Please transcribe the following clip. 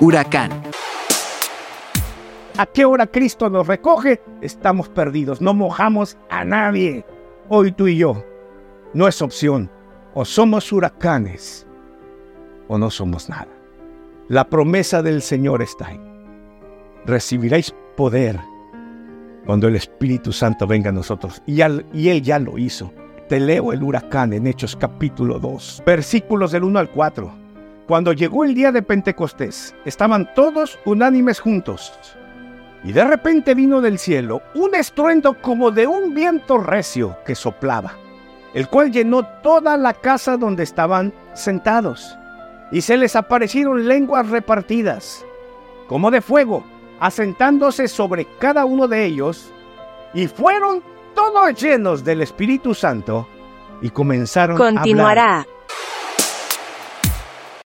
Huracán. ¿A qué hora Cristo nos recoge? Estamos perdidos, no mojamos a nadie. Hoy tú y yo. No es opción. O somos huracanes o no somos nada. La promesa del Señor está ahí. Recibiréis poder cuando el Espíritu Santo venga a nosotros. Y, Él ya lo hizo. Te leo el huracán en Hechos capítulo 2, versículos del 1 al 4. Cuando llegó el día de Pentecostés, estaban todos unánimes juntos. Y de repente vino del cielo un estruendo como de un viento recio que soplaba, el cual llenó toda la casa donde estaban sentados. Y se les aparecieron lenguas repartidas, como de fuego, asentándose sobre cada uno de ellos, y fueron todos llenos del Espíritu Santo y comenzaron Continuará